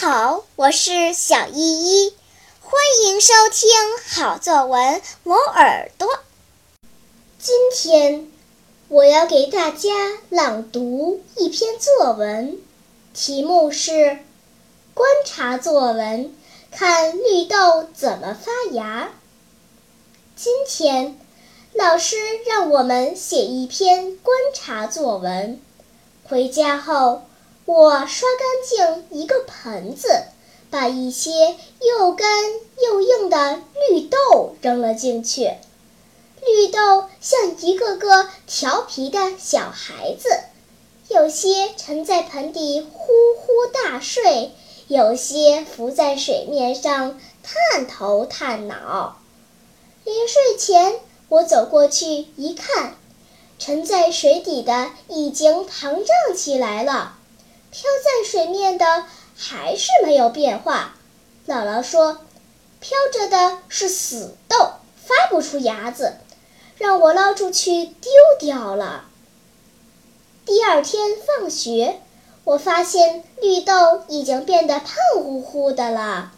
好，我是小依依，欢迎收听好作文磨耳朵。今天我要给大家朗读一篇作文，题目是《观察作文：看绿豆怎么发芽》。今天老师让我们写一篇观察作文，回家后。我刷干净一个盆子，把一些又干又硬的绿豆扔了进去。绿豆像一个个调皮的小孩子，有些沉在盆底呼呼大睡，有些浮在水面上探头探脑。临睡前，我走过去一看，沉在水底的已经膨胀起来了。漂在水面的还是没有变化。姥姥说：“漂着的是死豆，发不出芽子，让我捞出去丢掉了。”第二天放学，我发现绿豆已经变得胖乎乎的了，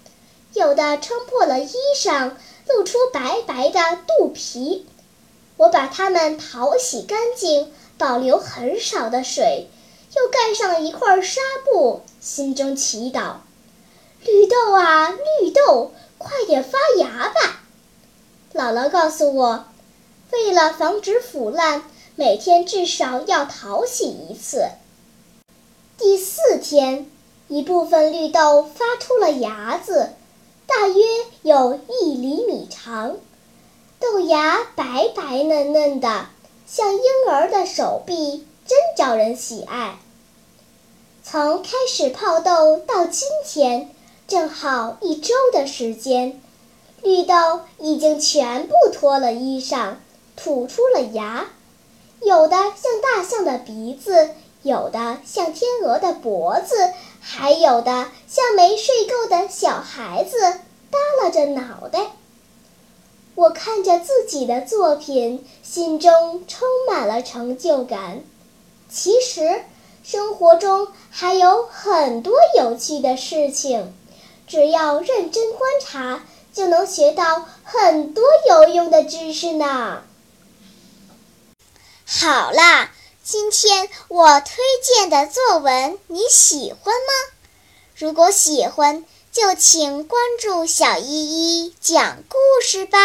有的撑破了衣裳，露出白白的肚皮。我把它们淘洗干净，保留很少的水。又盖上一块纱布，心中祈祷：“绿豆啊，绿豆，快点发芽吧！”姥姥告诉我，为了防止腐烂，每天至少要淘洗一次。第四天，一部分绿豆发出了芽子，大约有一厘米长，豆芽白白嫩嫩的，像婴儿的手臂。真招人喜爱。从开始泡豆到今天，正好一周的时间，绿豆已经全部脱了衣裳，吐出了芽，有的像大象的鼻子，有的像天鹅的脖子，还有的像没睡够的小孩子耷拉着脑袋。我看着自己的作品，心中充满了成就感。其实，生活中还有很多有趣的事情，只要认真观察，就能学到很多有用的知识呢。好啦，今天我推荐的作文你喜欢吗？如果喜欢，就请关注小依依讲故事吧。